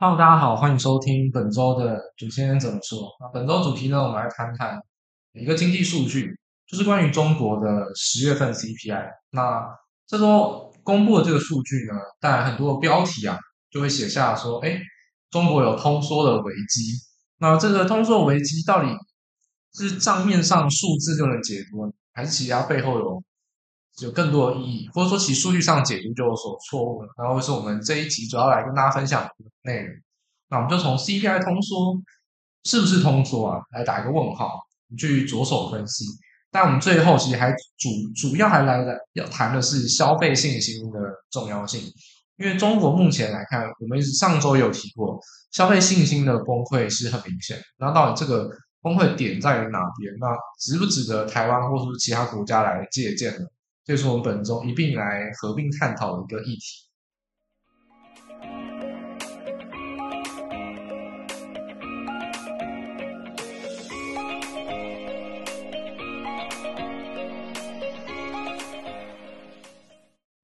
Hello，大家好，欢迎收听本周的主持人怎么说。那本周主题呢，我们来谈谈一个经济数据，就是关于中国的十月份 CPI。那这周公布的这个数据呢，带来很多的标题啊，就会写下说，哎，中国有通缩的危机。那这个通缩危机到底是账面上数字就能解读，还是其他背后有？有更多的意义，或者说其数据上解读就有所错误。然后是我们这一集主要来跟大家分享的内容。那我们就从 CPI 通缩是不是通缩啊，来打一个问号，去着手分析。但我们最后其实还主主要还来了要谈的是消费信心的重要性，因为中国目前来看，我们上周有提过，消费信心的崩溃是很明显。那到底这个崩溃点在于哪边？那值不值得台湾或是其他国家来借鉴呢？这是我们本周一并来合并探讨的一个议题。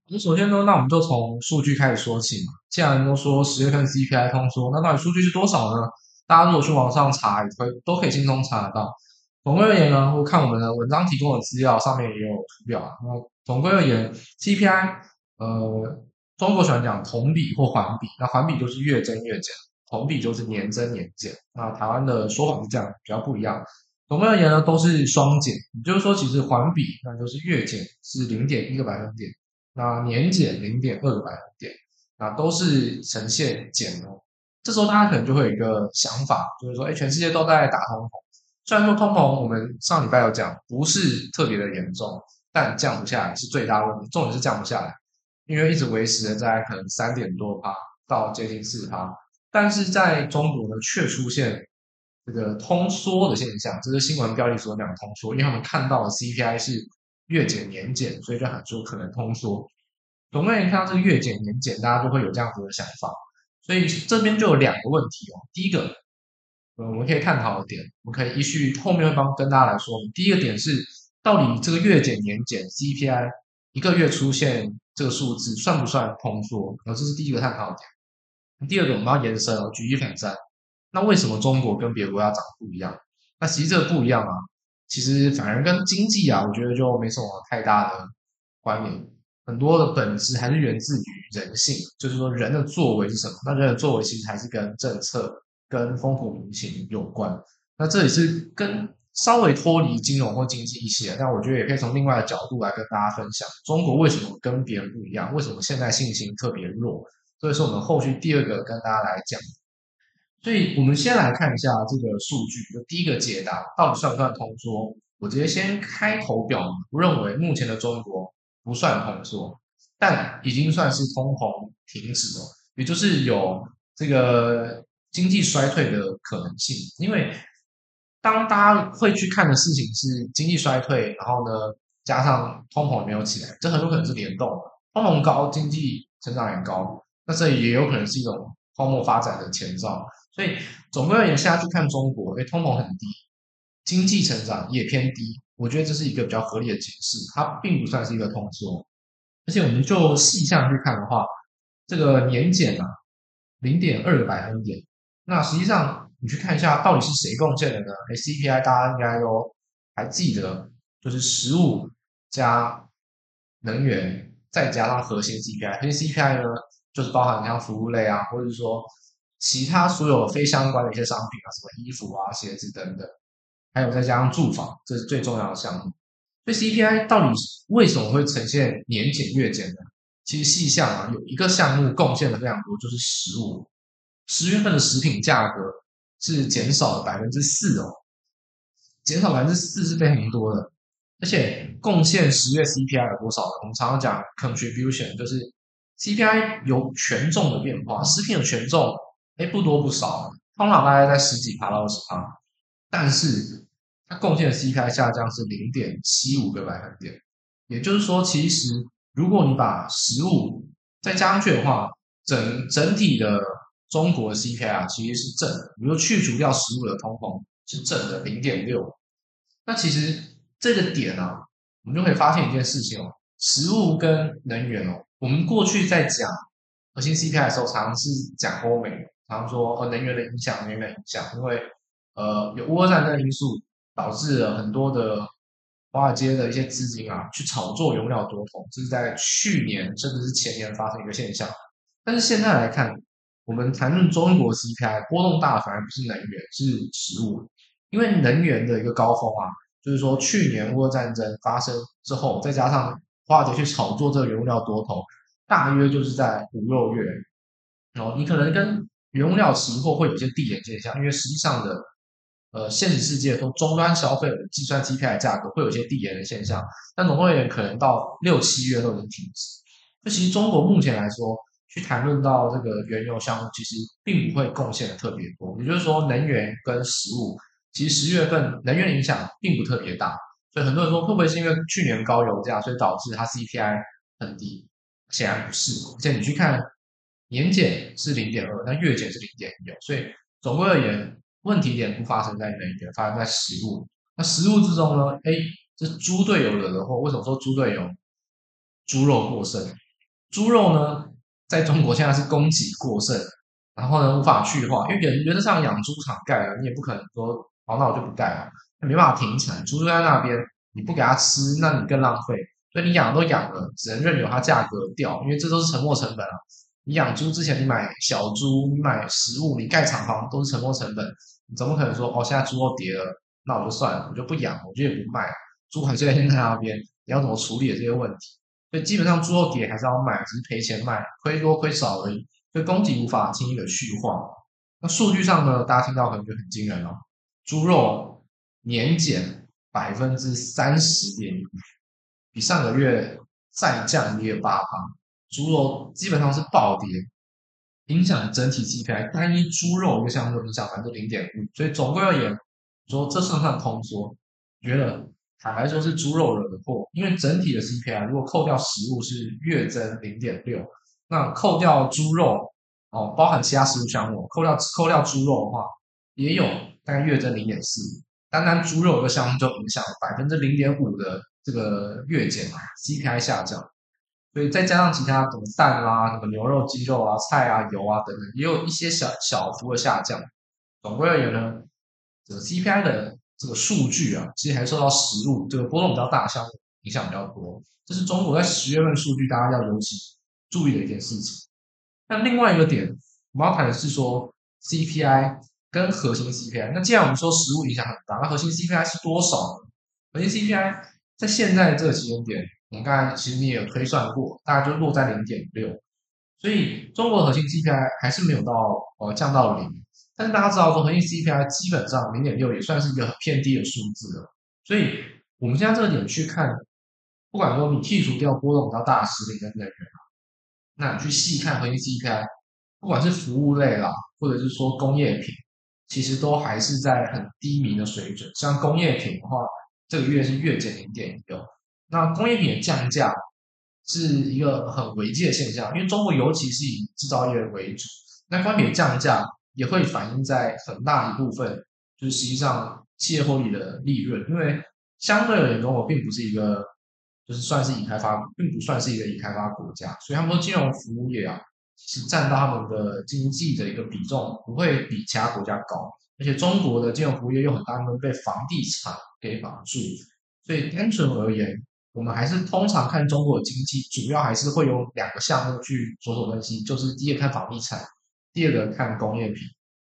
那首先呢，那我们就从数据开始说起嘛。既然都说十月份 CPI 通缩，那到底数据是多少呢？大家如果去网上查，也可以都可以轻松查得到。总归而言呢，我看我们的文章提供的资料上面也有图表啊。那总归而言，CPI，呃，中国喜欢讲同比或环比，那环比就是月增月减，同比就是年增年减。那台湾的说法是这样，比较不一样。总归而言呢，都是双减，也就是说，其实环比那就是月减是零点一个百分点，那年减零点二个百分点，那都是呈现减哦。这时候大家可能就会有一个想法，就是说，哎，全世界都在打通膨，虽然说通膨我们上礼拜有讲，不是特别的严重。但降不下来是最大问题，重点是降不下来，因为一直维持在可能三点多趴到接近四趴，但是在中国呢却出现这个通缩的现象，这是新闻标题所讲的通缩，因为他们看到的 CPI 是月减年减，所以就喊说可能通缩。总而言之，看到这个月减年减，大家就会有这样子的想法，所以这边就有两个问题哦。第一个，呃，我们可以探讨的点，我们可以依序后面会帮跟大家来说。第一个点是。到底这个月减年减 CPI 一个月出现这个数字算不算通缩？然后这是第一个探讨的点。第二个我们要延伸哦，举一反三。那为什么中国跟别国家长得不一样？那其实这个不一样啊，其实反而跟经济啊，我觉得就没什么太大的关联。很多的本质还是源自于人性，就是说人的作为是什么？那人的作为其实还是跟政策、跟风土民情有关。那这里是跟。稍微脱离金融或经济一些，但我觉得也可以从另外的角度来跟大家分享，中国为什么跟别人不一样？为什么现在信心特别弱？所以说我们后续第二个跟大家来讲。所以我们先来看一下这个数据，就第一个解答到底算不算通缩？我直接先开头表明，不认为目前的中国不算通缩，但已经算是通膨停止了，也就是有这个经济衰退的可能性，因为。当大家会去看的事情是经济衰退，然后呢，加上通膨没有起来，这很有可能是联动的。通膨高，经济成长也高，那这也有可能是一种泡沫发展的前兆。所以总归而言，下去看中国，因为，通膨很低，经济成长也偏低，我觉得这是一个比较合理的解释，它并不算是一个通缩。而且我们就细项去看的话，这个年减啊，零点二个百分点，那实际上。你去看一下，到底是谁贡献的呢？哎，CPI 大家应该都还记得，就是食物加能源，再加上核心 CPI。核心 CPI 呢，就是包含像服务类啊，或者说其他所有非相关的一些商品啊，什么衣服啊、鞋子等等，还有再加上住房，这是最重要的项目。所以 CPI 到底为什么会呈现年减月减呢？其实细项啊，有一个项目贡献的非常多，就是食物。十月份的食品价格。是减少了百分之四哦，减少百分之四是非常多的，而且贡献十月 CPI 有多少？我们常常讲 contribution，就是 CPI 有权重的变化，食品的权重哎不多不少，通常大概在十几趴到二十趴，但是它贡献的 CPI 下降是零点七五个百分点，也就是说，其实如果你把食物再加上去的话，整整体的。中国的 CPI 啊，其实是正的，比如说去除掉食物的通膨是正的零点六。那其实这个点啊，我们就可以发现一件事情哦，食物跟能源哦，我们过去在讲核心 CPI 的时候，常常是讲欧美，常常说呃能源的影响，能源的影响，因为呃有乌俄战争的因素导致了很多的华尔街的一些资金啊去炒作原料多头，这是在去年甚至是前年发生一个现象。但是现在来看，我们谈论中国 CPI 波动大，反而不是能源，是食物，因为能源的一个高峰啊，就是说去年俄乌战争发生之后，再加上华尔街去炒作这个原物料多头，大约就是在五六月。然后你可能跟原物料期货会有一些递延现象，因为实际上的呃现实世界中终端消费计算 CPI 价格会有一些递延的现象，但总共而言可能到六七月都已经停止。那其实中国目前来说，去谈论到这个原油项目，其实并不会贡献的特别多。也就是说，能源跟食物，其实十月份能源的影响并不特别大。所以很多人说，会不会是因为去年高油价，所以导致它 CPI 很低？显然不是。而且你去看年减是零点二，那月减是零点一，所以总归而言，问题点不发生在能源，发生在食物。那食物之中呢？哎，这猪队友惹的祸。为什么说猪队友？猪肉过剩，猪肉呢？在中国现在是供给过剩，然后呢无法去化，因为原原则上养猪场盖了，你也不可能说，好，那我就不盖了，没办法停产，猪就在那边，你不给它吃，那你更浪费，所以你养都养了，只能任由它价格掉，因为这都是沉没成本啊。你养猪之前，你买小猪，你买食物，你盖厂房都是沉没成本，你怎么可能说哦，现在猪肉跌了，那我就算了，我就不养，我就也不卖，猪还是在那边，你要怎么处理这些问题？所以基本上猪肉跌还是要卖，只是赔钱卖，亏多亏少而已。所以供给无法轻易的去化。那数据上呢，大家听到可能就很惊人了，猪肉年减百分之三十点一，比上个月再降约八趴。猪肉基本上是暴跌，影响整体 CPI，单一猪肉一个项目影响百分之零点五。所以总归而言，说这算不算通缩？觉得。坦白说，是猪肉惹的祸，因为整体的 CPI 如果扣掉食物是月增零点六，那扣掉猪肉哦，包含其他食物项目，扣掉扣掉猪肉的话，也有大概月增零点四，单单猪肉的项目就影响了百分之零点五的这个月减嘛，CPI 下降，所以再加上其他什么蛋啦、什么牛肉、鸡肉啊、菜啊、油啊等等，也有一些小小幅的下降，总归而言呢，这个 CPI 的。这个数据啊，其实还受到食物这个波动比较大的项目影响比较多。这是中国在十月份数据，大家要尤其注意的一件事情。那另外一个点，我们要谈的是说 CPI 跟核心 CPI。那既然我们说食物影响很大，那核心 CPI 是多少呢？核心 CPI 在现在这个时间点，我们刚才其实你也有推算过，大概就落在零点六。所以中国核心 CPI 还是没有到呃降到零。但大家知道说，核心 CPI 基本上零点六也算是一个偏低的数字了。所以，我们现在这个点去看，不管说你剔除掉波动比较大的食品跟能源啊，那你去细看核心 CPI，不管是服务类啦，或者是说工业品，其实都还是在很低迷的水准。像工业品的话，这个月是月减零点六。那工业品的降价是一个很危机的现象，因为中国尤其是以制造业为主，那工业品的降价。也会反映在很大一部分，就是实际上企业获利的利润，因为相对而言，中国并不是一个，就是算是已开发，并不算是一个已开发国家，所以他们说金融服务业啊，其实占到他们的经济的一个比重不会比其他国家高，而且中国的金融服务业又很大部分被房地产给绑住，所以单纯而言，我们还是通常看中国的经济，主要还是会有两个项目去着手分析，就是第一个看房地产。第二个看工业品，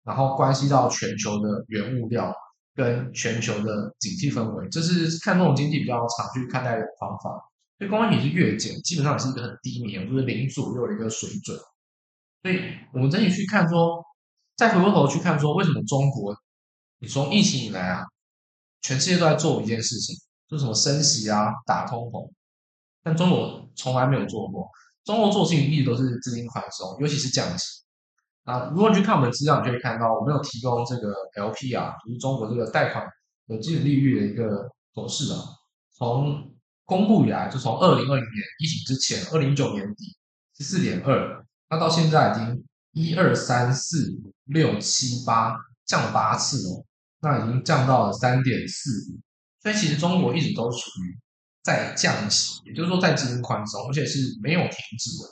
然后关系到全球的原物料跟全球的景气氛围，这是看这种经济比较常去看待的方法。所以工业品是月减，基本上也是一个很低迷，就是零左右的一个水准。所以我们整体去看说，再回过头去看说，为什么中国，你从疫情以来啊，全世界都在做一件事情，就什么升息啊、打通膨，但中国从来没有做过。中国做事情一直都是资金宽松，尤其是降息。啊，如果你去看我们的资料，你就会看到我们有提供这个 LPR，就是中国这个贷款的基准利率的一个走势啊。从公布以来，就从二零二零年疫情之前，二零一九年底是四点二，那到现在已经一二三四五六七八降了八次哦，那已经降到了三点四五。所以其实中国一直都处于在降息，也就是说在资金宽松，而且是没有停止的。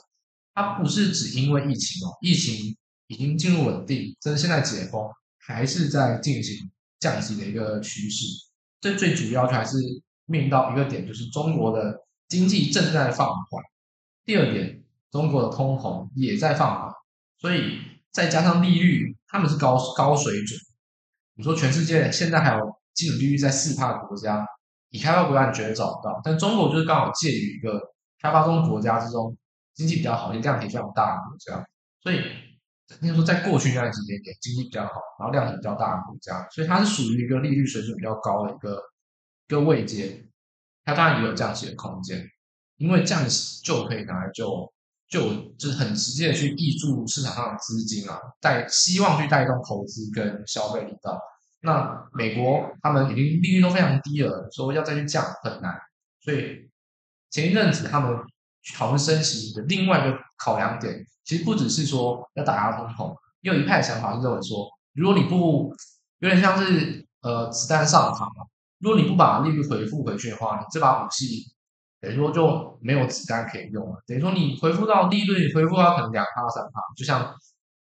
它不是只因为疫情哦，疫情。已经进入稳定，甚至现在解封，还是在进行降息的一个趋势。这最主要就还是面临到一个点，就是中国的经济正在放缓。第二点，中国的通膨也在放缓，所以再加上利率，他们是高高水准。你说全世界现在还有基准利率在四趴的国家，已开发国家你绝对找不到，但中国就是刚好介于一个开发中国家之中，经济比较好，也量体非常大的国家，所以应该说在过去那段时间点经济比较好，然后量体比较大的国家，所以它是属于一个利率水准比较高的一个一个位阶，它当然也有降息的空间。因为降息就可以拿来就就就是很直接的去挹注市场上的资金啊，带希望去带动投资跟消费力道。那美国他们已经利率都非常低了，说要再去降很难。所以前一阵子他们讨论升息的另外一个考量点，其实不只是说要打压通膨，也有一派想法是认为说，如果你不有点像是呃子弹上膛嘛，如果你不把利率回复回去的话，你这把武器。等于说就没有子弹可以用了。等于说你回复到利率，回复到可能两趴三趴，就像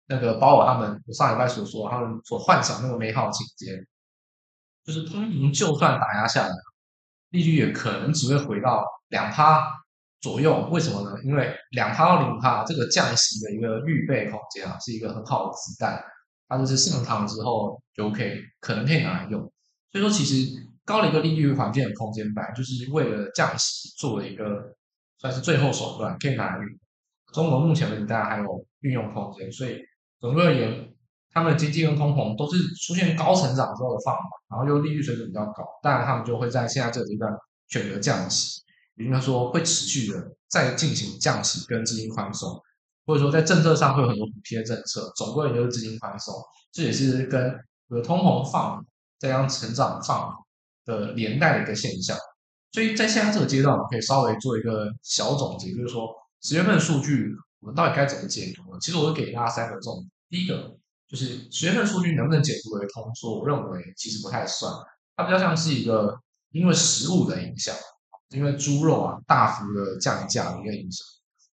那个鲍尔他们上礼拜所说，他们所幻想那个美好的情节，就是通膨就算打压下来，利率也可能只会回到两趴左右。为什么呢？因为两趴到零趴这个降息的一个预备空间啊，是一个很好的子弹，它就是上膛之后就可以可能可以拿来用。所以说其实。高的一个利率环境的空间板，就是为了降息做了一个算是最后手段，可以拿来用。中国目前为止，大家还有运用空间，所以总的而言，他们的经济跟通膨都是出现高成长之后的放缓，然后又利率水准比较高，当然他们就会在现在这个阶段选择降息，也就是说会持续的再进行降息跟资金宽松，或者说在政策上会有很多补贴政策，总归也就是资金宽松，这也是跟有通膨放这样成长放的连带的一个现象，所以在现在这个阶段，我们可以稍微做一个小总结，就是说十月份数据我们到底该怎么解读呢？其实我会给大家三个重点。第一个就是十月份数据能不能解读为通缩，我认为其实不太算，它比较像是一个因为食物的影响，因为猪肉啊大幅的降价的一个影响。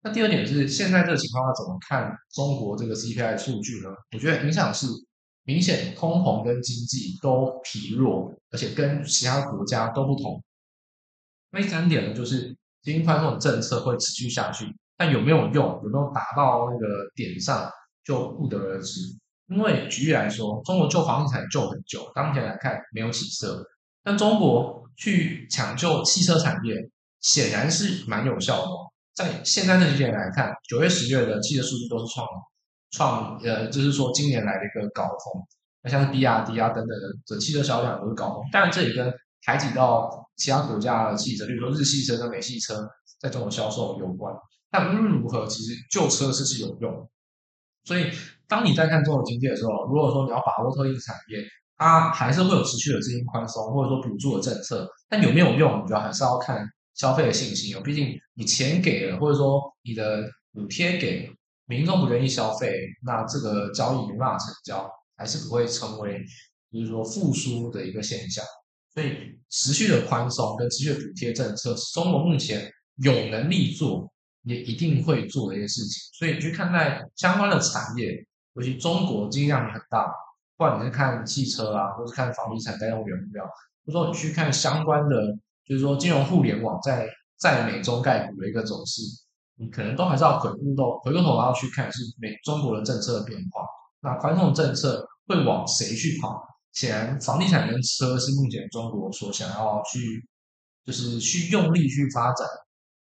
那第二点是现在这个情况要怎么看中国这个 CPI 数据呢？我觉得影响是。明显通膨跟经济都疲弱，而且跟其他国家都不同。那第三点呢，就是经济宽松的政策会持续下去，但有没有用，有没有达到那个点上，就不得而知。因为举例来说，中国救房地产救很久，当前来看没有起色，但中国去抢救汽车产业，显然是蛮有效的。在现在这几点来看，九月、十月的汽车数据都是创创呃，就是说今年来的一个高峰，那像是比亚迪啊等等的这汽车销量都是高峰。当然，这也跟排挤到其他国家的汽车，比如说日系车跟美系车在中国销售有关。但无论如何，其实旧车是是有用。所以，当你在看中国经济的时候，如果说你要把握特定产业，它还是会有持续的资金宽松或者说补助的政策，但有没有用，我觉得还是要看消费的信心哦。毕竟你钱给了，或者说你的补贴给。民众不愿意消费，那这个交易没办法成交，还是不会成为，就是说复苏的一个现象。所以持续的宽松跟持续的补贴政策，中国目前有能力做，也一定会做的一些事情。所以你去看待相关的产业，尤其中国经济量也很大，不管你是看汽车啊，或是看房地产、带动原物料，或者说你去看相关的，就是说金融互联网在在美中概股的一个走势。你可能都还是要回过头，回过头然后去看是美中国的政策的变化。那宽松政策会往谁去跑？显然，房地产跟车是目前中国所想要去，就是去用力去发展。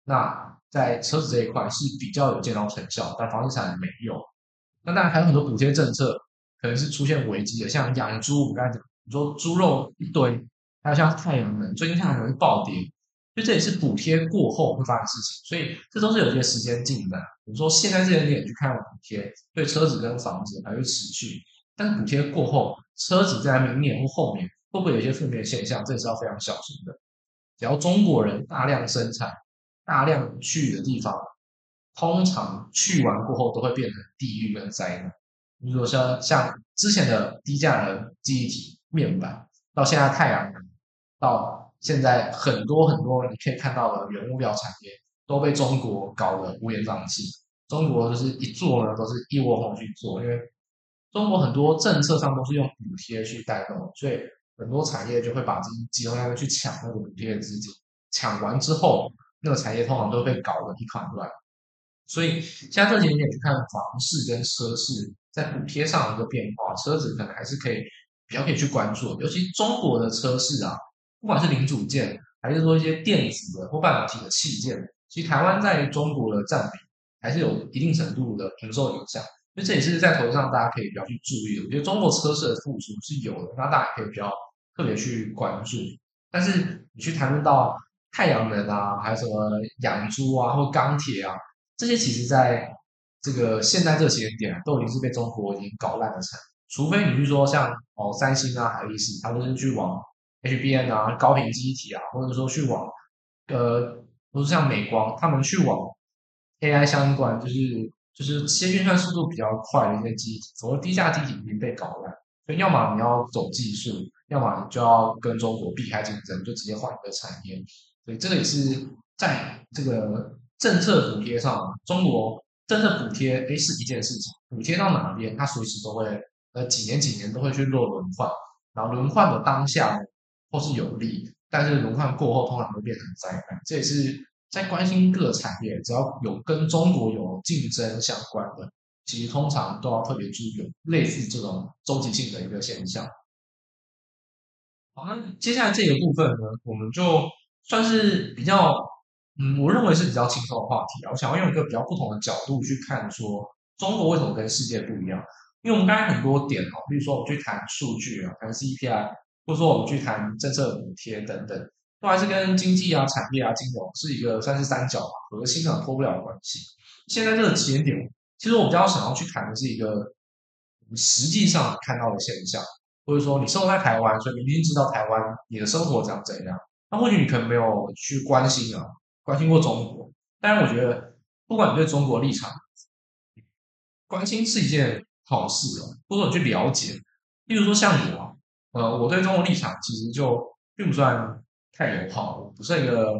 那在车子这一块是比较有见到成效，但房地产没有。那当然还有很多补贴政策可能是出现危机的，像养猪，我刚才讲，你说猪肉一堆，还有像太阳能，最近太阳能是暴跌。所以这也是补贴过后会发生事情，所以这都是有些时间进的。比如说现在这些点去看补贴，对车子跟房子还会持续，但是补贴过后，车子在明年或后面会不会有一些负面现象，这也是要非常小心的。只要中国人大量生产、大量去的地方，通常去完过后都会变成地狱跟灾难。比如说像之前的低价的记忆体面板，到现在太阳能，到。现在很多很多你可以看到的原物料产业都被中国搞得乌烟瘴气。中国就是一做呢，都是一窝蜂去做，因为中国很多政策上都是用补贴去带动，所以很多产业就会把资金集中在那去抢那个补贴的资金，抢完之后，那个产业通常都被搞得一团乱。所以现在这几年你去看房市跟车市在补贴上的一个变化，车子可能还是可以比较可以去关注，尤其中国的车市啊，不管是零组件还是说一些电子的或半导体的器件，其实台湾在中国的占比还是有一定程度的承受影响。所以这也是在投资上大家可以比较去注意的。我觉得中国车市的复苏是有的，那大家可以比较特别去关注。但是你去谈论到太阳能啊，还有什么养猪啊，或钢铁啊，这些其实在这个现在这个时间点都已经是被中国已经搞烂的产。除非你去说像哦三星啊、海力士，他都是去往 HBM 啊、高频机体啊，或者说去往呃，不是像美光，他们去往 AI 相关，就是。就是这些运算速度比较快的一些机体，所谓低价机体已经被搞烂，所以要么你要走技术，要么你就要跟中国避开竞争，就直接换一个产业。所以这个也是在这个政策补贴上，中国政策补贴诶是一件事情，补贴到哪边，它随时都会呃几年几年都会去做轮换，然后轮换的当下或是有利，但是轮换过后通常会变成灾难，这也是。在关心各产业，只要有跟中国有竞争相关的，其实通常都要特别注意类似这种周期性的一个现象。好，那接下来这个部分呢，我们就算是比较，嗯，我认为是比较轻松的话题啊。我想要用一个比较不同的角度去看，说中国为什么跟世界不一样？因为我们刚才很多点哦，比如说我们去谈数据啊，谈 CPI，或者说我们去谈政策补贴等等。都还是跟经济啊、产业啊、金融是一个算是三角，核心的脱不了关系。现在这个时间点，其实我比较想要去谈的是一个实际上看到的现象，或者说你生活在台湾，所以你一定知道台湾你的生活长怎样。那或许你可能没有去关心啊，关心过中国。但是我觉得，不管你对中国立场，关心是一件好事哦，或者你去了解。例如说像我，呃，我对中国立场其实就并不算。太友好了，不是一个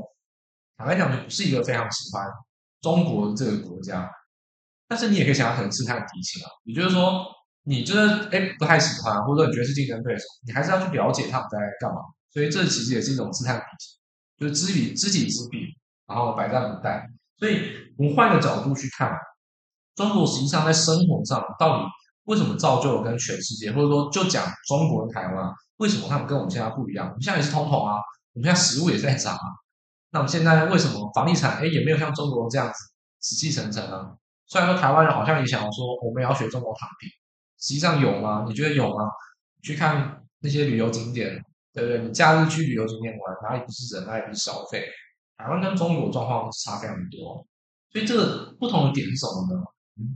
坦白讲，就不是一个非常喜欢中国这个国家。但是你也可以想要很试探敌情啊，也就是说，你觉得哎不太喜欢，或者说你觉得是竞争对手，你还是要去了解他们在干嘛。所以这其实也是一种试探敌情，就是知彼知己知彼，然后百战不殆。所以我们换个角度去看，中国实际上在生活上到底为什么造就了跟全世界，或者说就讲中国跟台湾，为什么他们跟我们现在不一样？我们现在也是通膨啊。我们现在食物也在涨啊，那我们现在为什么房地产哎也没有像中国这样子死气沉沉啊？虽然说台湾人好像也想要说我们也要学中国躺平，实际上有吗？你觉得有吗？去看那些旅游景点，对不对？你假日去旅游景点玩，哪里不是人，哪里不是消费？台湾跟中国状况差非常多，所以这个不同的点是什么呢？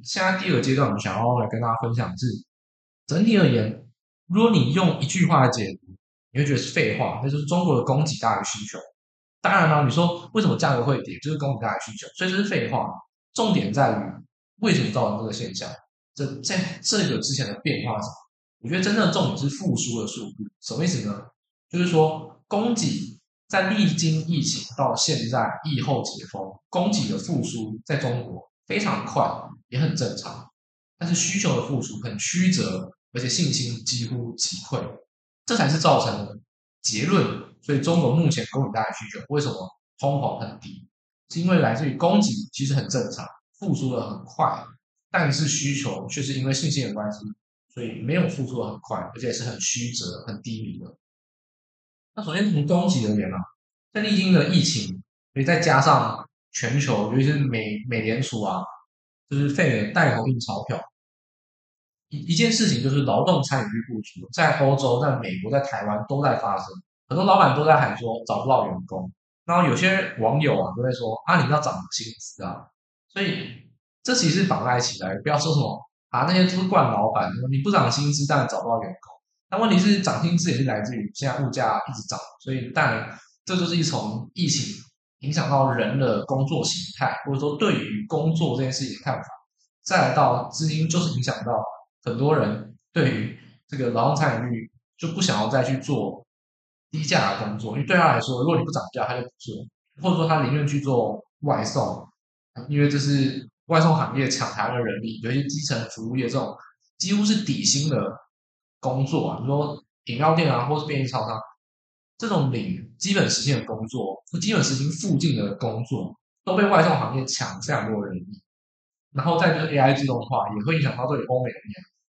现在第二个阶段，我们想要来跟大家分享的是，整体而言，如果你用一句话来解读。你会觉得是废话，那就是中国的供给大于需求。当然了，你说为什么价格会跌，就是供给大于需求，所以这是废话。重点在于为什么造成这个现象？这在这个之前的变化是什么？我觉得真正重点是复苏的速度。什么意思呢？就是说供给在历经疫情到现在疫后解封，供给的复苏在中国非常快，也很正常。但是需求的复苏很曲折，而且信心几乎击溃。这才是造成结论。所以中国目前供给大于需求，为什么通膨很低？是因为来自于供给其实很正常，复苏的很快，但是需求却是因为信心的关系，所以没有复苏的很快，而且是很曲折、很低迷的。那首先从供给而言啊，在历经的疫情，所以再加上全球，尤其是美美联储啊，就是费了带头印钞票。一一件事情就是劳动参与率不足，在欧洲、在美国、在台湾都在发生，很多老板都在喊说找不到员工，然后有些网友啊都在说啊，你要涨薪资啊，所以这其实绑在一起来，不要说什么啊，那些都是惯老板，你不涨薪资但找不到员工，那问题是涨薪资也是来自于现在物价一直涨，所以当然这就是一从疫情影响到人的工作形态，或者说对于工作这件事情的看法，再来到资金就是影响到。很多人对于这个劳动参与率就不想要再去做低价的工作，因为对他来说，如果你不涨价，他就不做，或者说他宁愿去做外送，因为这是外送行业抢台的人力，尤其基层服务业这种几乎是底薪的工作啊，比如说饮料店啊，或是便利超商，这种领基本时薪的工作，基本时薪附近的工作，都被外送行业抢非常多人力。然后再就是 AI 自动化，也会影响到对欧美人，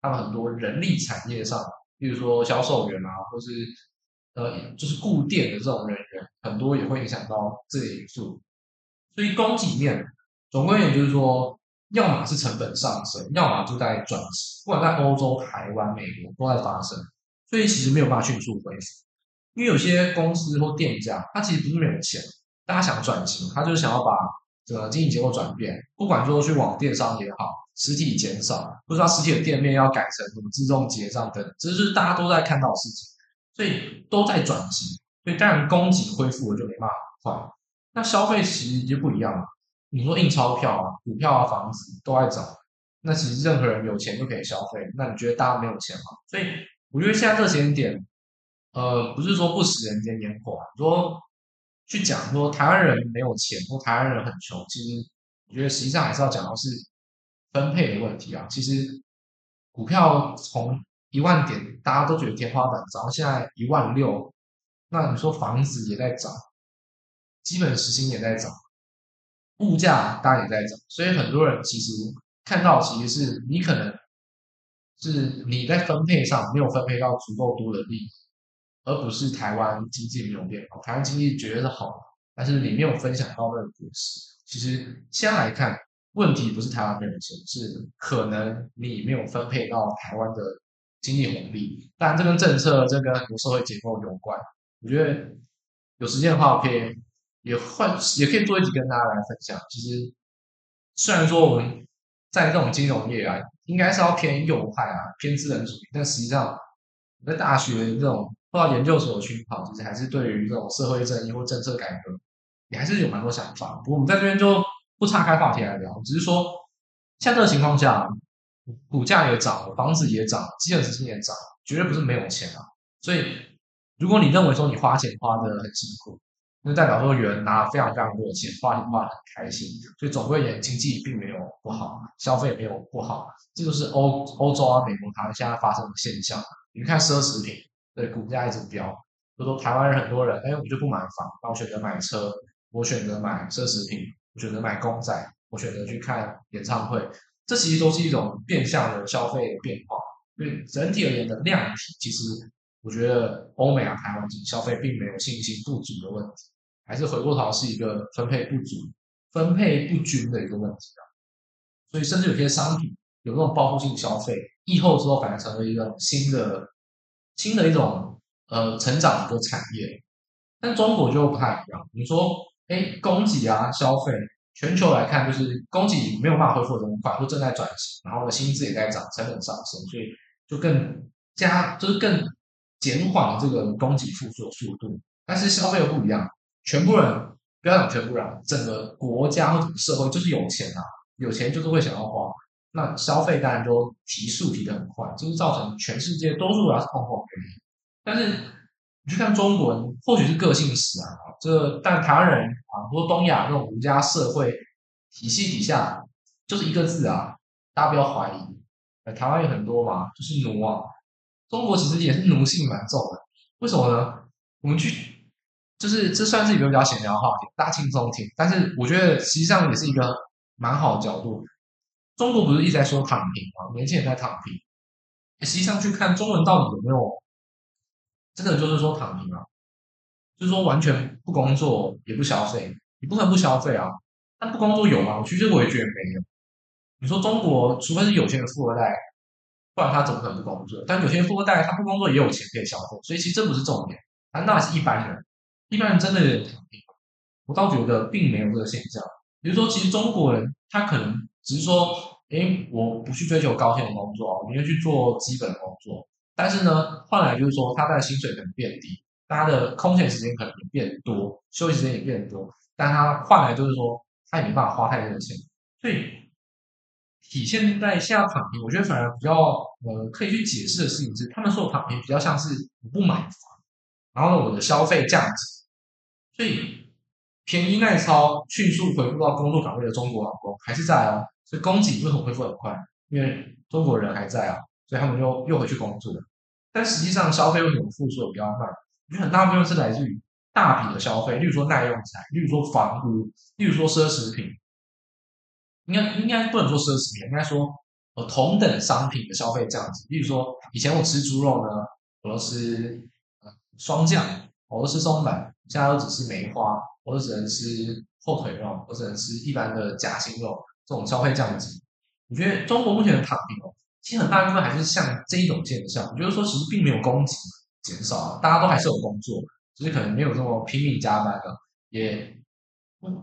他们很多人力产业上，比如说销售员啊，或是呃，就是顾店的这种人员，很多也会影响到这里因素。所以供给面，总归也就是说。要么是成本上升，要么就在转型，不管在欧洲、台湾、美国都在发生，所以其实没有办法迅速恢复。因为有些公司或店家，他其实不是没有钱，大家想转型，他就是想要把这个经营结构转变，不管说去往电商也好，实体减少，或者说实体的店面要改成什么自动结账等，这是大家都在看到的事情，所以都在转型，所以当然供给恢复了就没办法快。那消费其实就不一样了。你说印钞票啊、股票啊、房子都在涨，那其实任何人有钱就可以消费。那你觉得大家没有钱吗？所以我觉得现在这个时间点，呃，不是说不食人间烟火啊。说去讲说台湾人没有钱或台湾人很穷，其实我觉得实际上还是要讲到是分配的问题啊。其实股票从一万点大家都觉得天花板，涨到现在一万六，那你说房子也在涨，基本时薪也在涨。物价当然也在涨，所以很多人其实看到，其实是你可能是你在分配上没有分配到足够多的利益，而不是台湾经济没有变好。台湾经济绝对是好，但是你没有分享到那个故事。其实先来看，问题不是台湾没有钱，是可能你没有分配到台湾的经济红利。当然，这跟政策、这跟很多社会结构有关。我觉得有时间的话，我可以。也换也可以做一集跟大家来分享。其实虽然说我们在这种金融业啊，应该是要偏右派啊，偏资本主义，但实际上我在大学这种或者研究所熏陶，其实还是对于这种社会正义或政策改革，也还是有蛮多想法。不过我们在这边就不岔开话题来聊，只是说像这个情况下，股价也涨了，房子也涨，基本时薪也涨，绝对不是没有钱啊。所以如果你认为说你花钱花的很辛苦，那代表说，有人拿了非常非常多的钱，花花很开心，所以总归而言，经济并没有不好，消费没有不好，这就是欧欧洲啊、美国、台湾现在发生的现象。你看奢侈品的股价一直飙，就说台湾人很多人，哎，我就不买房，那我选择买车，我选择买奢侈品，我选择买公仔，我选择去看演唱会，这其实都是一种变相的消费变化。因为整体而言的量体，其实我觉得欧美啊、台湾消费并没有信心不足的问题。还是回过头是一个分配不足、分配不均的一个问题啊，所以甚至有些商品有那种报复性消费，疫后之后反而成为一个新的、新的一种呃成长的产业。但中国就不太一样，你说，哎，供给啊，消费，全球来看就是供给没有办法恢复这么快，或正在转型，然后呢，薪资也在涨，成本上升，所以就更加就是更减缓了这个供给复苏的速度。但是消费又不一样。全部人不要讲全部人，整个国家或整个社会就是有钱啊，有钱就是会想要花，那消费当然就提速提得很快，就是造成全世界多数人是通货膨胀。但是你去看中国人，或许是个性使然啊，这但台湾人啊，或东亚那种儒家社会体系底下，就是一个字啊，大家不要怀疑。台湾有很多嘛，就是奴啊。中国其实也是奴性蛮重的，为什么呢？我们去。就是这算是一个比较闲聊的话题，大家轻松听。但是我觉得实际上也是一个蛮好的角度。中国不是一直在说躺平吗？年轻人在躺平。实际上去看中文到底有没有真的就是说躺平啊？就是说完全不工作也不消费，你不可能不消费啊。但不工作有吗？其实我也觉得没有。你说中国除非是有钱的富二代，不然他怎么可能不工作？但有些富二代他不工作也有钱可以消费，所以其实这不是重点，难道还是一般人？一般人真的有点躺平，我倒觉得并没有这个现象。比如说，其实中国人他可能只是说，诶，我不去追求高薪的工作，我宁愿去做基本的工作。但是呢，换来就是说，他的薪水可能变低，他的空闲时间可能变多，休息时间也变多。但他换来就是说，他也没办法花太多的钱。所以体现在现在躺平，我觉得反而比较呃可以去解释的事情是，他们说躺平比较像是我不买房。然后呢，我的消费降级，所以便宜耐操迅速回复到工作岗位的中国劳工还是在哦，所以供给为什么恢复很快？因为中国人还在啊，所以他们就又回去工作。但实际上消费为什么复苏的比较慢？因为很大部分是来自于大笔的消费，例如说耐用材，例如说房屋，例如说奢侈品。应该应该不能说奢侈品，应该说呃同等商品的消费这样子。例如说，以前我吃猪肉呢，我都吃呃霜降，我都吃松板，现在都只吃梅花，我都只能吃后腿肉，我只能吃一般的夹心肉，这种消费降级。我觉得中国目前的躺平哦，其实很大部分还是像这一种现象，就是说其实并没有供给减少，大家都还是有工作，只是可能没有这么拼命加班了，也。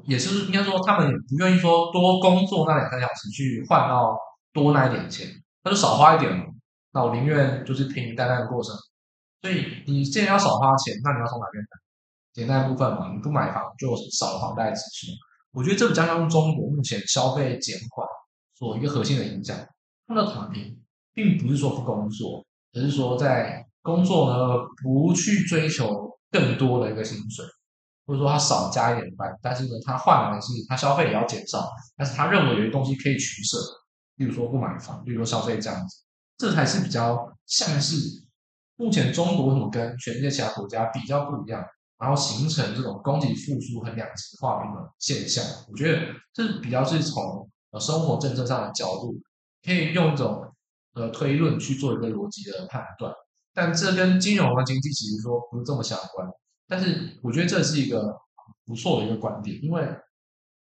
也是应该说，他们也不愿意说多工作那两三小时去换到多那一点钱，那就少花一点嘛。那我宁愿就是平平淡淡的过程。所以你既然要少花钱，那你要从哪边来？简单部分嘛，你不买房就少了房贷支出。我觉得这比较像中国目前消费减缓所一个核心的影响。他们的躺平，并不是说不工作，而是说在工作呢不去追求更多的一个薪水。或者说他少加一点班，但是呢，他换来的是他消费也要减少，但是他认为有些东西可以取舍，例如说不买房，例如说消费这样子，这才是比较像是目前中国为什么跟全世界其他国家比较不一样，然后形成这种供给复苏很两极化的一种现象。我觉得这比较是从呃生活政策上的角度，可以用一种呃推论去做一个逻辑的判断，但这跟金融和经济其实说不是这么相关。但是我觉得这是一个不错的一个观点，因为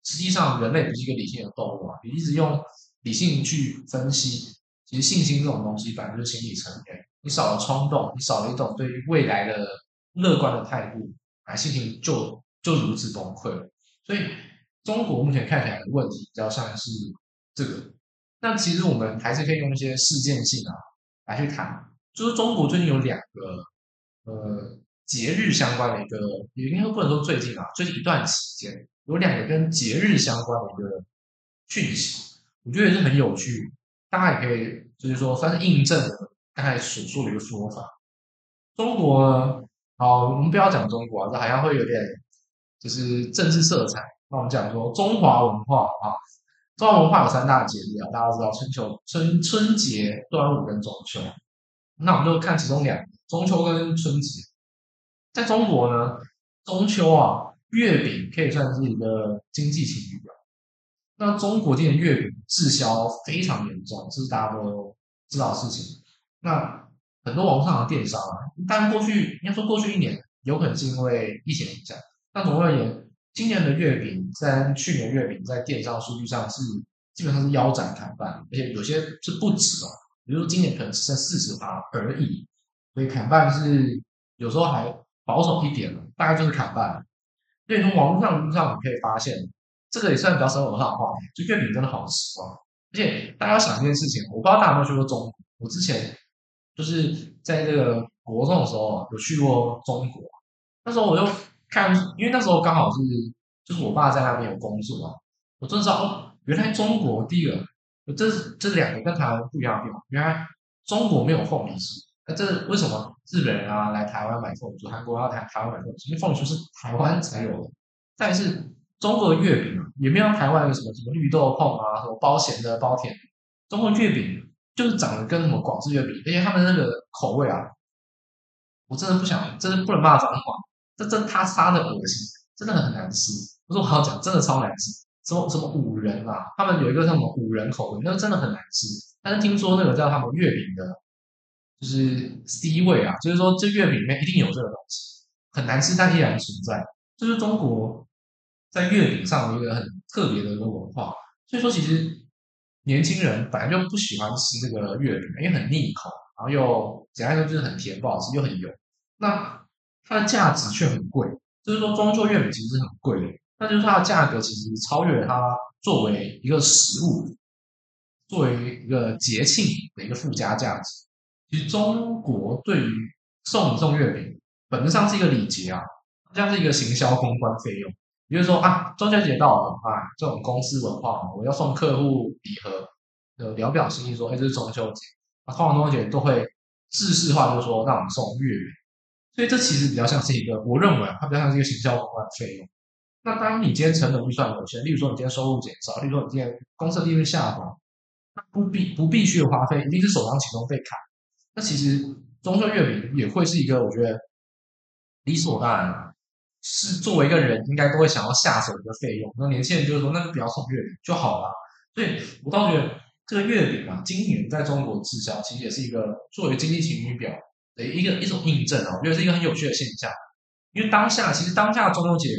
实际上人类不是一个理性的动物啊，你一直用理性去分析，其实信心这种东西本来就是心理层面，你少了冲动，你少了一种对于未来的乐观的态度，啊，心情就就如此崩溃了。所以中国目前看起来的问题比较像是这个，但其实我们还是可以用一些事件性啊来去谈，就是中国最近有两个呃。节日相关的一个，也应该不能说最近啊，最近一段期间有两个跟节日相关的一个讯息，我觉得也是很有趣，大家也可以就是说算是印证了刚才所说的一个说法。中国，好，我们不要讲中国啊，这好像会有点就是政治色彩。那我们讲说中华文化啊，中华文化有三大节日啊，大家知道春秋、春春节、端午跟中秋。那我们就看其中两个，中秋跟春节。在中国呢，中秋啊，月饼可以算是一个经济情绪表。那中国今年月饼滞销非常严重，这是大家都知道的事情。那很多网络上的电商啊，但过去应该说过去一年，有可能是因为疫情影响。但总而言，今年的月饼跟去年月饼在电商数据上是基本上是腰斩砍半，而且有些是不止哦。比如说今年可能只剩四十趴而已，所以砍半是有时候还。保守一点了，大概就是砍半。所以从网络上上你可以发现，这个也算比较生活化的话题。就月饼真的好吃啊！而且大家想一件事情，我不知道大家有没有去过中。我之前就是在这个国中的时候有去过中国。那时候我就看，因为那时候刚好是就是我爸在那边有工作啊，我就知道哦，原来中国第一个，这这两个跟台湾不一样的地方，原来中国没有凤梨酥。那这为什么日本人啊来台湾买凤梨酥，韩国要来台湾买凤梨酥？因为凤梨酥是台湾才有的。但是中国的月饼啊，也没有台湾有什么什么绿豆椪啊，什么包咸的包甜的。中国月饼就是长得跟什么广式月饼，而且他们那个口味啊，我真的不想，真的不能骂脏话，这真他杀的恶心，真的很难吃。不是我好讲，真的超难吃。什么什么五仁啊，他们有一个什么五仁口味，那个真的很难吃。但是听说那个叫他们月饼的。就是 C 位啊，就是说这月饼里面一定有这个东西，很难吃但依然存在。这是中国在月饼上的一个很特别的一个文化。所以说，其实年轻人本来就不喜欢吃这个月饼，因为很腻口，然后又简单说就是很甜不好吃，又很油。那它的价值却很贵，就是说中秋月饼其实是很贵的，那就是它的价格其实超越它作为一个食物，作为一个节庆的一个附加价值。其实中国对于送送月饼，本质上是一个礼节啊，像是一个行销公关费用。比如说啊，中秋节到了啊，这种公司文化，我要送客户礼盒，呃，聊表心意说，哎，这是中秋节啊，通常中秋节都会制式化，就是说让我们送月饼。所以这其实比较像是一个，我认为它比较像是一个行销公关费用。那当你今天成本预算有限，例如说你今天收入减少，例如说你今天公司利润下滑，那不必不必须花费，一定是首当其冲被砍。那其实中秋月饼也会是一个，我觉得理所当然，是作为一个人应该都会想要下手的一个费用。那年轻人就是说，那就不要送月饼就好了。所以我倒觉得这个月饼啊，今年在中国滞销，其实也是一个作为经济晴雨表的一个一种印证啊。我觉得是一个很有趣的现象，因为当下其实当下中秋节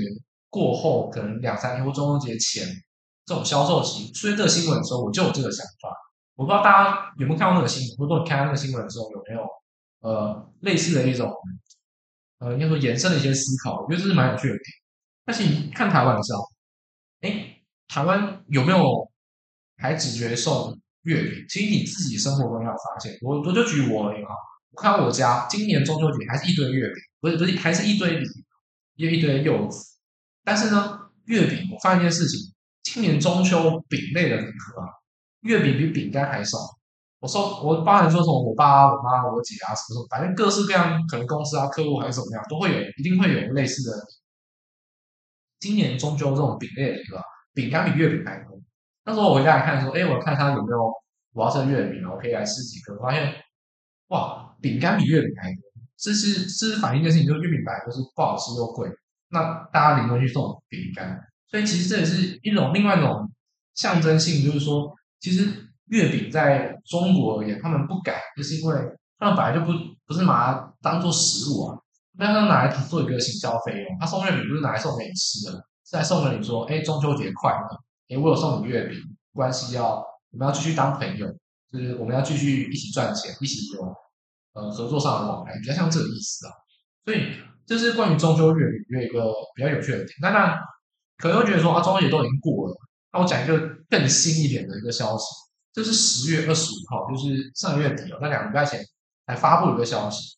过后，可能两三天或中秋节前这种销售期出现这个新闻的时候，我就有这个想法。我不知道大家有没有看到那个新闻，或者你看到那个新闻的时候有没有呃类似的一种呃应该说延伸的一些思考，我觉得这是蛮有趣的点。但是你看台湾的时候，哎，台湾有没有还只觉得送月饼？其实你自己生活中要发现，我我就举我而已啊，我看我家今年中秋节还是一堆月饼，不是不是还是一堆礼，又一堆柚子。但是呢，月饼我发现一件事情，今年中秋饼类的礼盒啊。月饼比饼干还少，我说我包含说什么我爸、我妈、我姐啊什么什么，反正各式各样，可能公司啊、客户还是怎么样，都会有，一定会有类似的。今年中秋这种饼类的一个饼干比月饼还多。那时候我回家来看说，哎，我看他有没有我要吃月饼，我可以来吃几颗。发现哇，饼干比月饼还多，这是这是反映一件事情，就是月饼本来就是不好吃又贵，那大家宁愿去送饼干，所以其实这也是一种另外一种象征性，就是说。其实月饼在中国而言，他们不敢，就是因为他们本来就不不是拿它当做食物啊，那他拿来做一个行销费用。他送月饼不是拿来送给你吃的，是来送给你说，哎，中秋节快乐，哎，我有送你月饼，关系要我们要继续当朋友，就是我们要继续一起赚钱，一起有呃合作上的往来，比较像这个意思啊。所以这是关于中秋月饼有一个比较有趣的点。那那可能会觉得说啊，中秋节都已经过了。那我讲一个更新一点的一个消息，这是十月二十五号，就是上个月底哦，那两个礼拜前才发布了一个消息，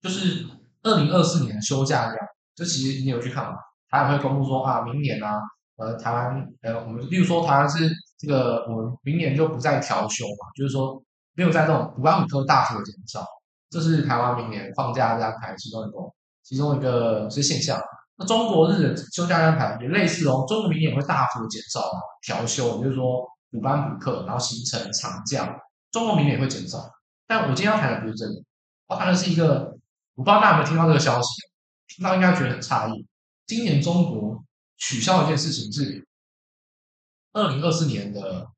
就是二零二四年休假量。这其实你有去看吗？台湾会公布说啊，明年啊，呃，台湾呃，我们例如说台湾是这个，我们明年就不再调休嘛，就是说没有在这种五万五科大幅的减少，这是台湾明年放假的安排其中一个其中一个是现象。那中国日的休假安排也类似哦，中国明年也会大幅的减少调休，也就是说补班补课，然后行程长假，中国明年也会减少。但我今天要谈的不是这个，我谈的是一个，我不知道大家有没有听到这个消息，听到应该觉得很诧异。今年中国取消一件事情是，二零二四年的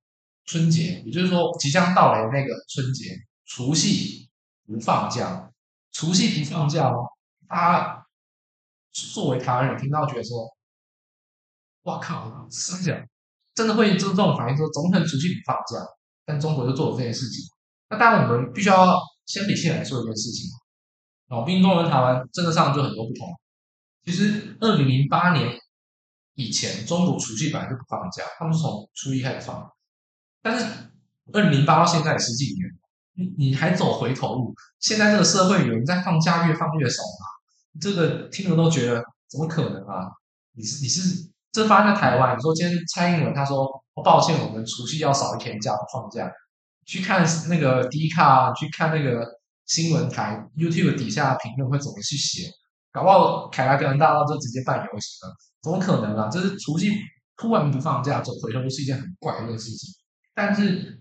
春节，也就是说即将到来的那个春节，除夕不放假，除夕不放假哦，他。作为台湾人，听到觉得说：“哇靠，真的真的会做这种反应，说总统出去不放假，但中国就做了这件事情。那当然，我们必须要先理性来说一件事情哦，毕竟中国台湾政策上就很多不同。其实，二零零八年以前，中国除夕本来就不放假，他们是从初一开始放。但是，二零零八到现在十几年，你你还走回头路？现在这个社会有人在放假，越放越少嘛？这个听了都觉得怎么可能啊？你是你是这发生在台湾？你说今天蔡英文他说：“，抱歉，我们除夕要少一天假放假。”去看那个 D 卡，去看那个新闻台 YouTube 底下评论会怎么去写？搞不好凯达格兰大道就直接办游行了？怎么可能啊？这是除夕突然不放假，走回头是一件很怪的事情。但是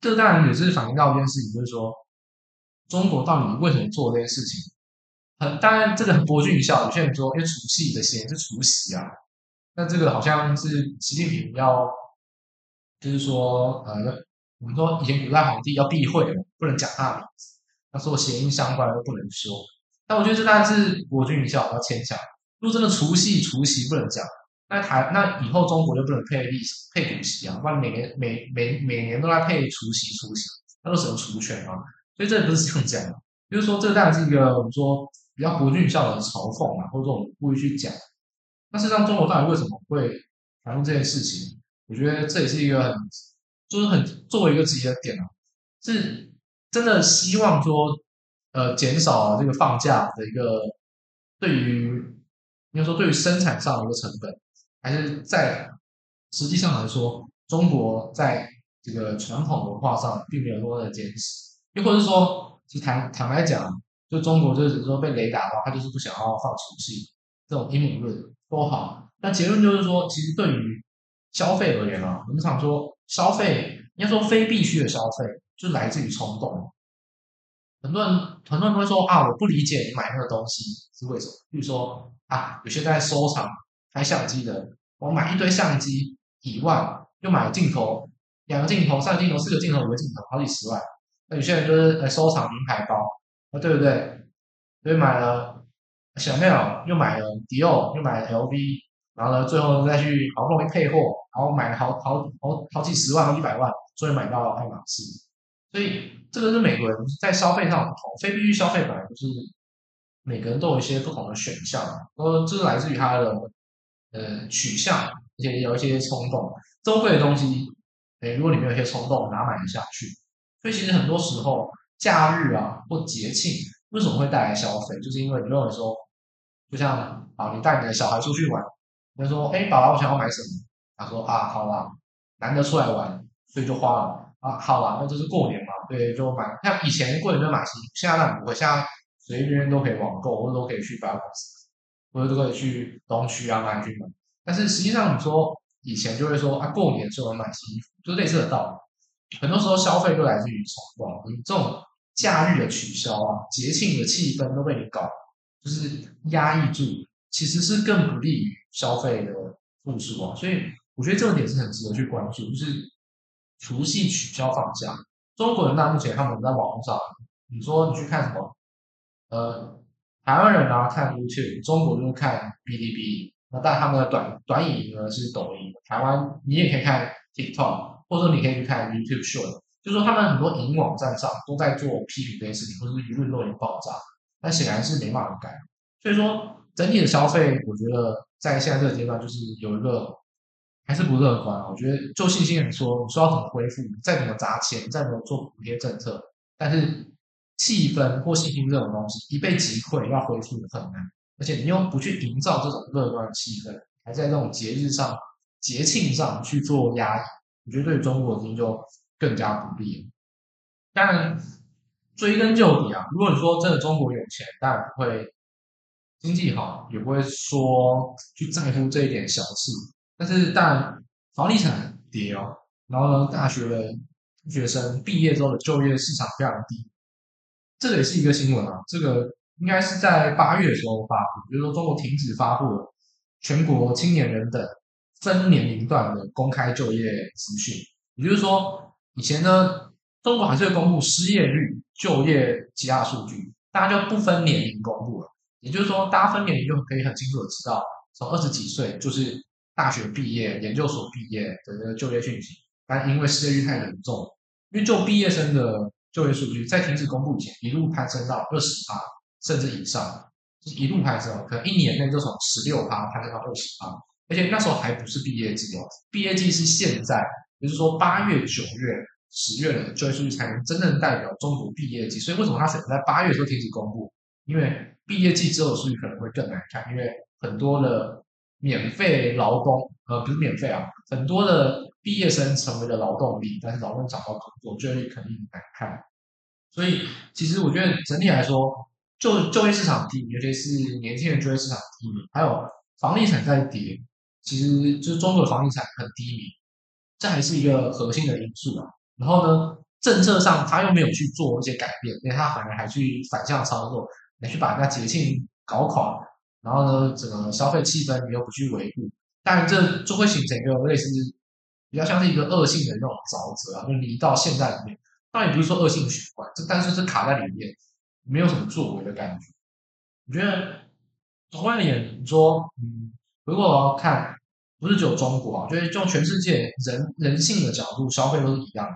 这当然也是反映到一件事情，就是说中国到底为什么做这件事情？很当然，这个很博君一笑。有些人说，因为除夕的谐音是除夕啊，那这个好像是习近平要，就是说，呃，我们说以前古代皇帝要避讳，不能讲他的名字，他说谐音相关都不能说。但我觉得这当然是国君一笑，要牵强。如果真的除夕除夕不能讲，那台那以后中国就不能配历史配股息啊，不然每年每每每年都在配除夕除夕，那都是什么除权啊？所以这不是这样讲的，就是说这当然是一个我们说。比较国君一笑的嘲讽啊，或者说我们故意去讲，那事实上中国到底为什么会发生这件事情？我觉得这也是一个很，就是很作为一个自己的点啊，是真的希望说，呃，减少这个放假的一个对于应该说对于生产上的一个成本，还是在实际上来说，中国在这个传统文化上并没有多的坚持，又或者是说，其实坦坦白讲。就中国就是说被雷打的话，他就是不想要放除夕，这种阴谋论都好。那结论就是说，其实对于消费而言啊，我们常说消费应该说非必须的消费就来自于冲动。很多人很多人都会说啊，我不理解你买那个东西是为什么。比如说啊，有些在收藏拍相机的，我买一堆相机，一万又买了镜头，两个镜头、三个镜头、四个镜头、五个镜头，好几十万。那有些人就是来收藏名牌包，啊，对不对？所以买了 Chanel，又买了迪奥，又买了 LV，然后呢，最后再去好不容易配货，然后买了好好好好几十万、好几百万，终于买到了爱马仕。所以这个是美国人在消费上不同，非必须消费本来就是每个人都有一些不同的选项，呃，这是来自于他的呃取向，而且有一些冲动。珍贵的东西，诶，如果你没有一些冲动，哪买得下去？所以其实很多时候假日啊或节庆为什么会带来消费，就是因为你认为说，就像啊，你带你的小孩出去玩，你说，哎，爸爸，我想要买什么？他说啊，好啦，难得出来玩，所以就花了。啊，好了，那就是过年嘛，对，就买。像以前过年就买新衣服，现在那不会，现在随随便便都可以网购，或者都可以去百货公司，或者都可以去东区啊南区买。但是实际上，你说以前就会说啊，过年就能买新衣服，就类似的道理。很多时候消费都来自于冲动，你这种假日的取消啊，节庆的气氛都被你搞，就是压抑住，其实是更不利于消费的复苏啊。所以我觉得这个点是很值得去关注，就是。除夕取消放假，中国人那目前他们在网络上，你说你去看什么？呃，台湾人啊看 YouTube，中国就是看哔哩哔哩。那但他们的短短影呢是抖音。台湾你也可以看 TikTok，或者说你可以去看 YouTube Short。就是说他们很多影网站上都在做批评这件事情，或者是舆论都已经爆炸，但显然是没办法改。所以说整体的消费，我觉得在现在这个阶段就是有一个。还是不乐观！我觉得就信心来说，你说要怎么恢复，再怎么砸钱，再怎么做补贴政策，但是气氛或信心这种东西一被击溃，要恢复很难。而且你又不去营造这种乐观的气氛，还在这种节日上、节庆上去做压抑，我觉得对中国经济就更加不利。当然，追根究底啊，如果你说真的中国有钱，但不会经济好，也不会说去在乎这一点小事。但是，但，房地产跌哦，然后呢，大学的学生毕业之后的就业市场非常低，这个也是一个新闻啊。这个应该是在八月的时候发布，比如说中国停止发布了全国青年人的分年龄段的公开就业资讯。也就是说，以前呢，中国还是会公布失业率、就业其他数据，大家就不分年龄公布了。也就是说，大家分年龄就可以很清楚的知道，从二十几岁就是。大学毕业、研究所毕业的这个就业讯息，但因为失业率太严重，因为就毕业生的就业数据在停止公布以前，一路攀升到二十趴甚至以上，一路攀升，可能一年内就从十六趴攀升到二十趴，而且那时候还不是毕业季哦，毕业季是现在，也就是说八月、九月、十月的就业数据才能真正代表中国毕业季。所以为什么他选择在八月时候停止公布？因为毕业季之后的数据可能会更难看，因为很多的。免费劳工，呃，不是免费啊，很多的毕业生成为了劳动力，但是劳动找到工作，就业率肯定难看。所以，其实我觉得整体来说，就就业市场低迷，尤其是年轻人就业市场低迷，还有房地产在跌，其实就是中国的房地产很低迷，这还是一个核心的因素啊。然后呢，政策上他又没有去做一些改变，因为他反而还去反向操作，来去把人家节庆搞垮。然后呢，整个消费气氛你又不去维护，当然这就会形成一个类似比较像是一个恶性的那种沼泽啊，就泥到现在里面。当然也不是说恶性循环，这但是是卡在里面，没有什么作为的感觉。我觉得从外面说，嗯，如果看不是只有中国啊，就是就全世界人人性的角度，消费都是一样，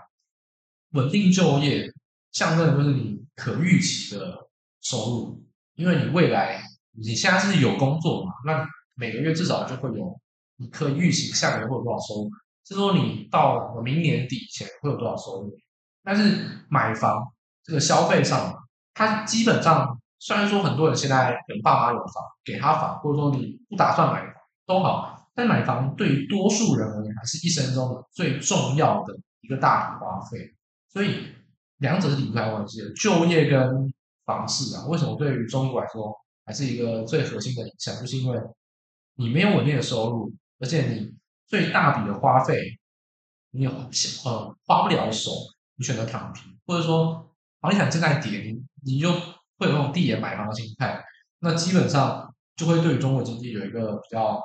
稳定就业象征的就是你可预期的收入，因为你未来。你现在是有工作嘛？那每个月至少就会有，你可以预期下个月会有多少收入，是说你到明年底前会有多少收入。但是买房这个消费上，它基本上虽然说很多人现在有爸妈有房，给他房，或者说你不打算买房都好，但买房对于多数人而言，还是一生中最重要的一个大笔花费。所以两者是离不开关系的，就业跟房市啊，为什么对于中国来说？还是一个最核心的影响，就是因为你没有稳定的收入，而且你最大笔的花费，你有呃花不了手，你选择躺平，或者说房地产正在跌，你你就会有那种递延买房的心态，那基本上就会对于中国经济有一个比较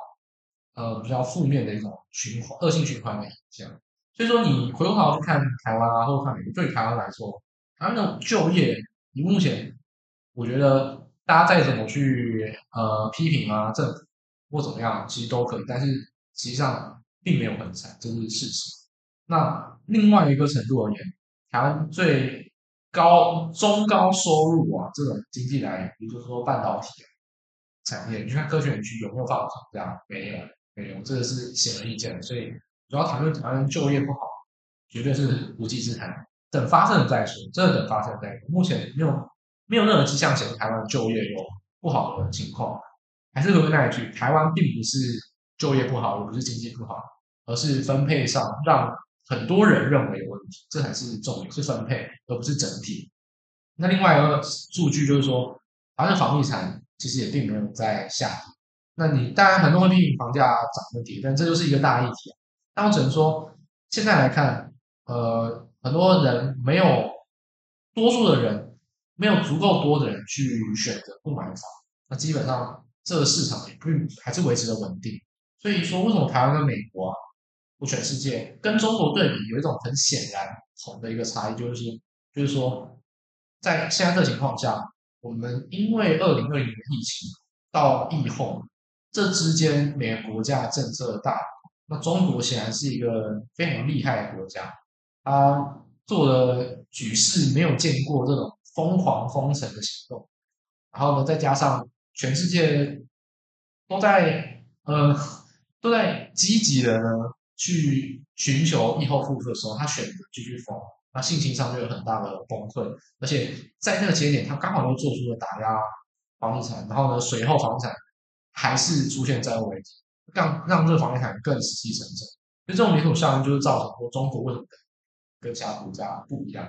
呃比较负面的一种循环、恶性循环的影响。所以说，你回过头去看台湾啊，或者看美国，对台湾来说，台湾的就业，你目前我觉得大家再怎么去呃批评啊政府或怎么样，其实都可以，但是实际上并没有很惨，这是事实。那另外一个程度而言，台湾最高中高收入啊这种经济来源，比如说半导体产业，你看科学园区有没有放这样？没有，没有，这个是显而易见的。所以主要谈论台湾就业不好，绝对是无稽之谈。等发生了再说，真的等发生再说。目前没有没有任何迹象显示台湾就业有不好的情况。还是回归那一句，台湾并不是就业不好，也不是经济不好，而是分配上让。很多人认为有问题，这才是重点，是分配，而不是整体。那另外一个数据就是说，好像房地产其实也并没有在下跌。那你当然很多人会批评房价涨跟跌，但这就是一个大议题啊。但我只能说，现在来看，呃，很多人没有，多数的人没有足够多的人去选择不买房，那基本上这个市场也不还是维持的稳定。所以说，为什么台湾跟美国啊？全世界跟中国对比，有一种很显然同的一个差异，就是就是说，在现在这情况下，我们因为二零二零年疫情到疫后，这之间每个国家政策的大，那中国显然是一个非常厉害的国家，他做的举世没有见过这种疯狂封城的行动，然后呢，再加上全世界都在呃都在积极的呢。去寻求疫后复苏的时候，他选择继续封，那信心上就有很大的崩溃，而且在那个节点，他刚好又做出了打压房地产，然后呢，随后房产还是出现债务危机，让让这个房地产更死气沉沉。所以这种连锁效应就是造成说中国为什么跟其他国家不一样？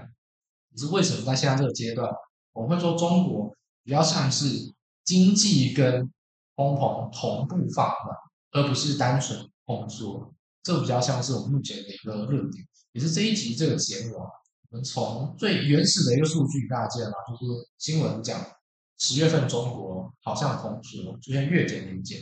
也是为什么在现在这个阶段，我们会说中国比较像是经济跟通膨同步放缓，而不是单纯通缩。这比较像是我们目前的一个论点，也是这一集这个节目啊，我们从最原始的一个数据，大家记得吗？就是新闻讲十月份中国好像同缩出现月减年减，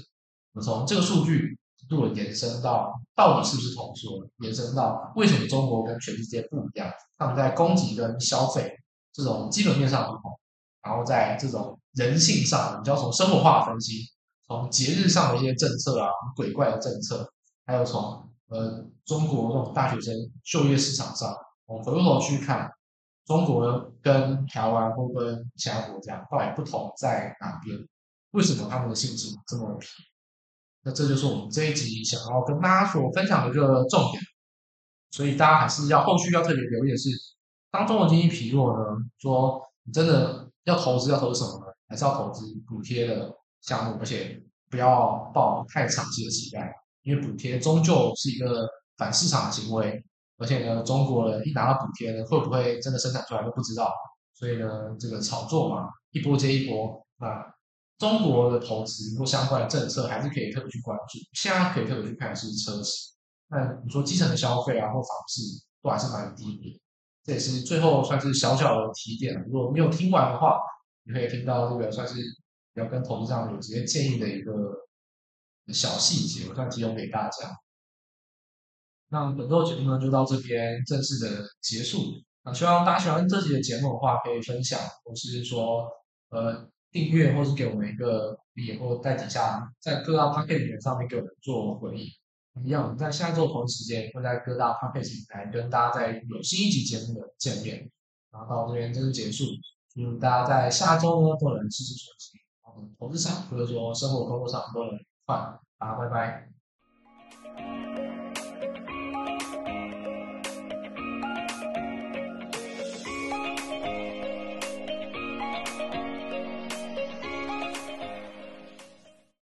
我们从这个数据一路延伸到到底是不是通缩，延伸到为什么中国跟全世界不一样？他们在供给跟消费这种基本面上不同，然后在这种人性上，我们就要从生活化分析，从节日上的一些政策啊，鬼怪的政策，还有从。呃，中国这种大学生就业市场上，我们回过头去看，中国跟台湾或跟其他国家到底不同在哪边？为什么他们的性质这么皮？那这就是我们这一集想要跟大家所分享的一个重点。所以大家还是要后续要特别留意的是，当中国经济疲弱呢，说你真的要投资要投资什么呢？还是要投资补贴的项目，而且不要抱太长期的期待。因为补贴终究是一个反市场的行为，而且呢，中国人一拿到补贴呢，会不会真的生产出来都不知道，所以呢，这个炒作嘛，一波接一波。那中国的投资或相关的政策还是可以特别去关注。现在可以特别去看的是车企，那你说基层的消费啊或房市都还是蛮低的，这也是最后算是小小的提点。如果没有听完的话，你可以听到这个算是要跟投资上有直接建议的一个。小细节，我算提供给大家。那本周的节目呢，就到这边正式的结束。那希望大家喜欢这期的节目的话，可以分享，或是说呃订阅，或是给我们一个礼，或在底下在各大 podcast 上面给我们做回应。一样，我们在下周同一时间会在各大 podcast 平台跟大家在有新一集节目的见面。然后到这边正式结束，祝大家在下周呢都能事事顺心，投资上或者说生活工作上都能。好，拜拜。